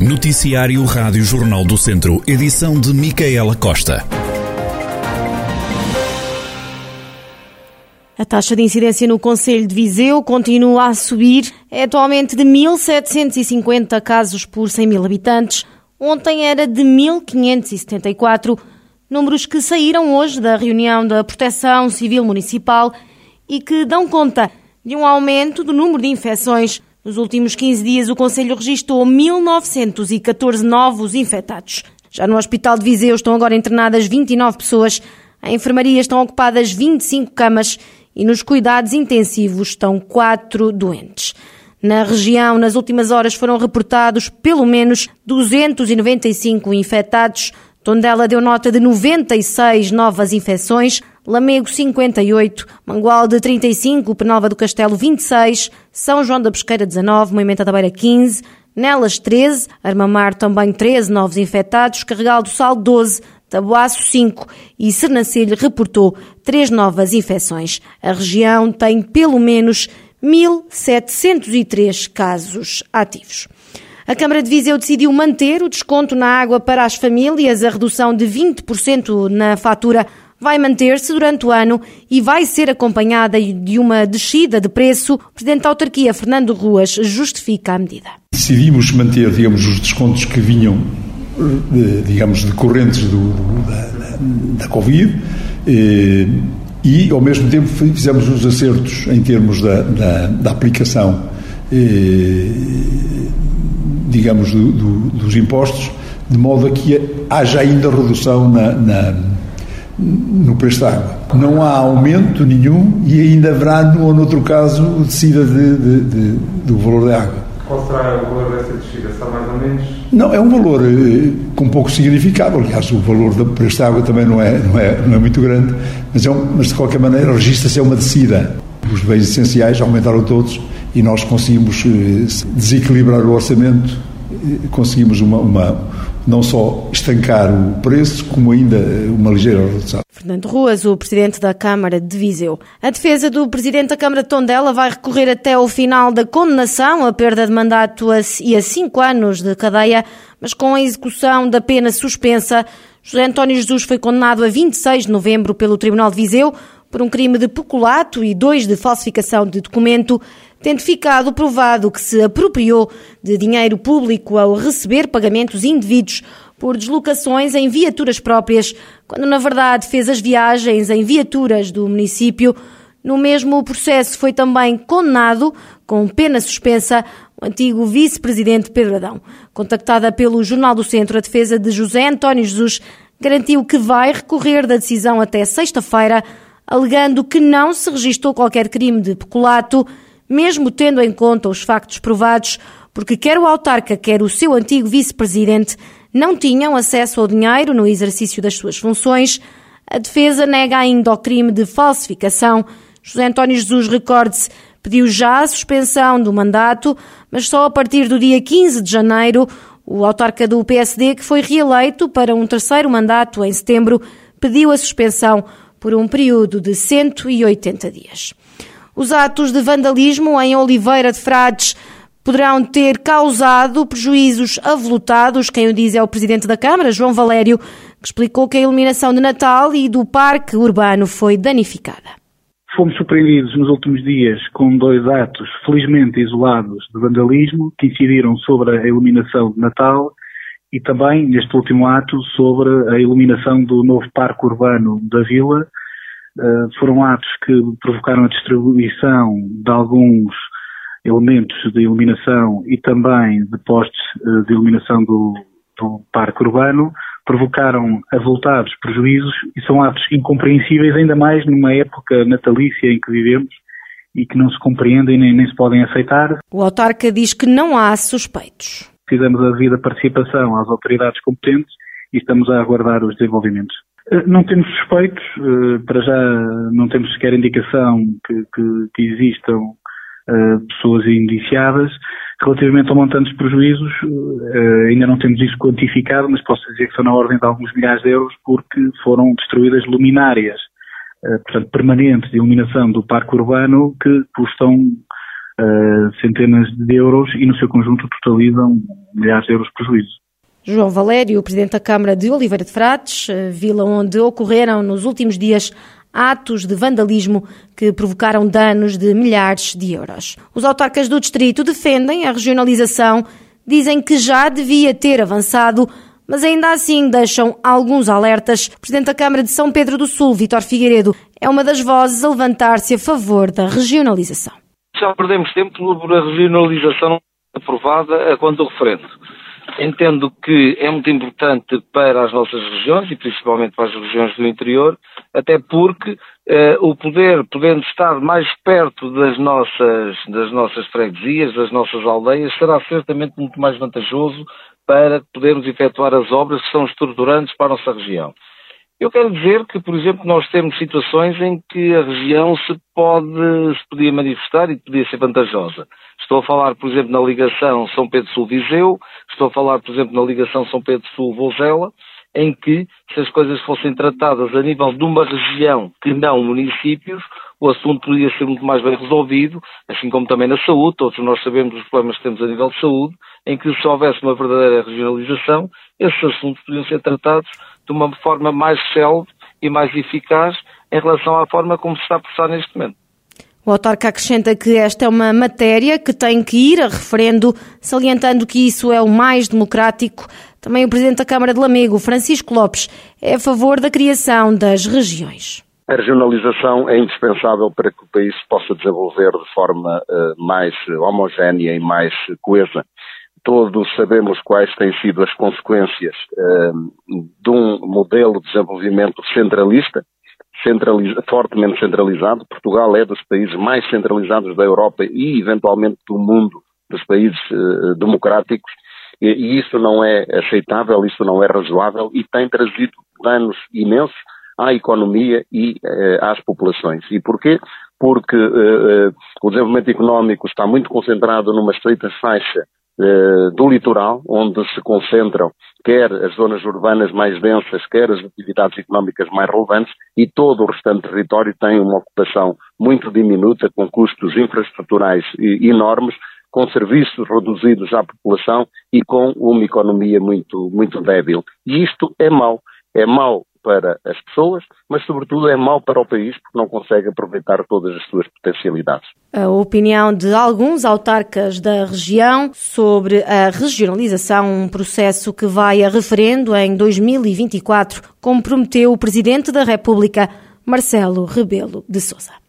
Noticiário Rádio Jornal do Centro, edição de Micaela Costa. A taxa de incidência no Conselho de Viseu continua a subir, é atualmente de 1.750 casos por 100 mil habitantes. Ontem era de 1.574, números que saíram hoje da reunião da Proteção Civil Municipal e que dão conta de um aumento do número de infecções nos últimos 15 dias, o Conselho registrou 1.914 novos infectados. Já no Hospital de Viseu estão agora internadas 29 pessoas, em enfermaria estão ocupadas 25 camas e nos cuidados intensivos estão 4 doentes. Na região, nas últimas horas foram reportados pelo menos 295 infectados. Tondela deu nota de 96 novas infecções, Lamego 58, Mangualde 35, Penalva do Castelo 26, São João da Pesqueira 19, Moimenta da Beira 15, Nelas 13, Armamar também 13 novos infectados, Carregal do Sal 12, Tabuaço 5 e Sernancelho reportou 3 novas infecções. A região tem pelo menos 1.703 casos ativos. A Câmara de Viseu decidiu manter o desconto na água para as famílias, a redução de 20% na fatura vai manter-se durante o ano e vai ser acompanhada de uma descida de preço. O Presidente da Autarquia, Fernando Ruas, justifica a medida. Decidimos manter, digamos, os descontos que vinham, de, digamos, decorrentes do, da, da, Covid e, eh, e, ao mesmo tempo, fizemos os acertos em termos da, da, da aplicação, eh, digamos, do, do, dos impostos, de modo a que haja ainda redução na, na no preço da água. Não há aumento nenhum e ainda haverá, no ou noutro caso, descida de, de, de, do valor da água. Qual será o valor dessa descida? Será mais ou menos? Não, é um valor eh, com pouco significado. Aliás, o valor do preço da água também não é, não é, não é muito grande, mas, é um, mas de qualquer maneira registra-se uma descida. Os bens essenciais aumentaram todos e nós conseguimos eh, desequilibrar o orçamento, conseguimos uma, uma não só estancar o preço, como ainda uma ligeira redução. Fernando Ruas, o presidente da Câmara de Viseu. A defesa do presidente da Câmara de Tondela vai recorrer até ao final da condenação à perda de mandato e a cinco anos de cadeia, mas com a execução da pena suspensa. José António Jesus foi condenado a 26 de novembro pelo Tribunal de Viseu por um crime de peculato e dois de falsificação de documento tendo ficado provado que se apropriou de dinheiro público ao receber pagamentos indevidos por deslocações em viaturas próprias, quando na verdade fez as viagens em viaturas do município. No mesmo processo foi também condenado, com pena suspensa, o antigo vice-presidente Pedro Adão. Contactada pelo Jornal do Centro, a defesa de José António Jesus garantiu que vai recorrer da decisão até sexta-feira, alegando que não se registrou qualquer crime de peculato mesmo tendo em conta os factos provados, porque quer o autarca, quer o seu antigo vice-presidente não tinham acesso ao dinheiro no exercício das suas funções. A defesa nega ainda o crime de falsificação. José António Jesus, recorde-se, pediu já a suspensão do mandato, mas só a partir do dia 15 de janeiro, o autarca do PSD, que foi reeleito para um terceiro mandato em setembro, pediu a suspensão por um período de 180 dias. Os atos de vandalismo em Oliveira de Frades poderão ter causado prejuízos avolutados. Quem o diz é o Presidente da Câmara, João Valério, que explicou que a iluminação de Natal e do Parque Urbano foi danificada. Fomos surpreendidos nos últimos dias com dois atos felizmente isolados de vandalismo que incidiram sobre a iluminação de Natal e também, neste último ato, sobre a iluminação do novo Parque Urbano da Vila, foram atos que provocaram a distribuição de alguns elementos de iluminação e também de postes uh, de iluminação do, do parque urbano, provocaram avultados prejuízos e são atos incompreensíveis, ainda mais numa época natalícia em que vivemos e que não se compreendem nem, nem se podem aceitar. O autarca diz que não há suspeitos. Fizemos a devida participação às autoridades competentes e estamos a aguardar os desenvolvimentos. Eh, não temos suspeitos, eh, para já não temos sequer indicação que, que, que existam eh, pessoas indiciadas. Relativamente ao montante de prejuízos, ainda não temos isso quantificado, mas posso dizer que são na ordem de alguns milhares de euros porque foram destruídas luminárias, portanto, permanentes de iluminação do parque urbano que custam centenas de euros e, no seu conjunto, totalizam milhares de euros de prejuízo. João Valério, presidente da Câmara de Oliveira de Frades, eh, vila onde ocorreram nos últimos dias atos de vandalismo que provocaram danos de milhares de euros. Os autarcas do distrito defendem a regionalização, dizem que já devia ter avançado, mas ainda assim deixam alguns alertas. O presidente da Câmara de São Pedro do Sul, Vitor Figueiredo, é uma das vozes a levantar-se a favor da regionalização. Já perdemos tempo por a regionalização aprovada a quanto ao referendo. Entendo que é muito importante para as nossas regiões e principalmente para as regiões do interior, até porque eh, o poder, podendo estar mais perto das nossas, das nossas freguesias, das nossas aldeias, será certamente muito mais vantajoso para podermos efetuar as obras que são estruturantes para a nossa região. Eu quero dizer que, por exemplo, nós temos situações em que a região se pode, se podia manifestar e podia ser vantajosa. Estou a falar, por exemplo, na ligação São Pedro Sul-Viseu, estou a falar, por exemplo, na ligação São Pedro Sul-Vozela, em que, se as coisas fossem tratadas a nível de uma região que não municípios, o assunto poderia ser muito mais bem resolvido, assim como também na saúde, todos nós sabemos os problemas que temos a nível de saúde, em que se houvesse uma verdadeira regionalização, esses assuntos podiam ser tratados de uma forma mais célere e mais eficaz em relação à forma como se está a processar neste momento. O autarca acrescenta que esta é uma matéria que tem que ir a referendo, salientando que isso é o mais democrático. Também o Presidente da Câmara de Lamego, Francisco Lopes, é a favor da criação das regiões. A regionalização é indispensável para que o país se possa desenvolver de forma uh, mais homogénea e mais coesa todos sabemos quais têm sido as consequências uh, de um modelo de desenvolvimento centralista, centraliza, fortemente centralizado. Portugal é dos países mais centralizados da Europa e, eventualmente, do mundo, dos países uh, democráticos. E, isso não é aceitável, isso não é razoável e tem trazido danos imensos à economia e uh, às populações. E porquê? Porque o desenvolvimento económico está muito concentrado numa estreita faixa eh, do litoral, onde se concentram quer as zonas urbanas mais densas, quer as atividades económicas mais relevantes, e todo o restante território tem uma ocupação muito diminuta, com custos infraestruturais enormes, com serviços reduzidos à população e com uma economia muito, muito débil. E isto é mau. É mau para as pessoas, mas sobretudo é mau para o país porque não consegue aproveitar todas as suas potencialidades. A opinião de alguns autarcas da região sobre a regionalização, um processo que vai a referendo em 2024, como prometeu o Presidente da República, Marcelo Rebelo de Sousa.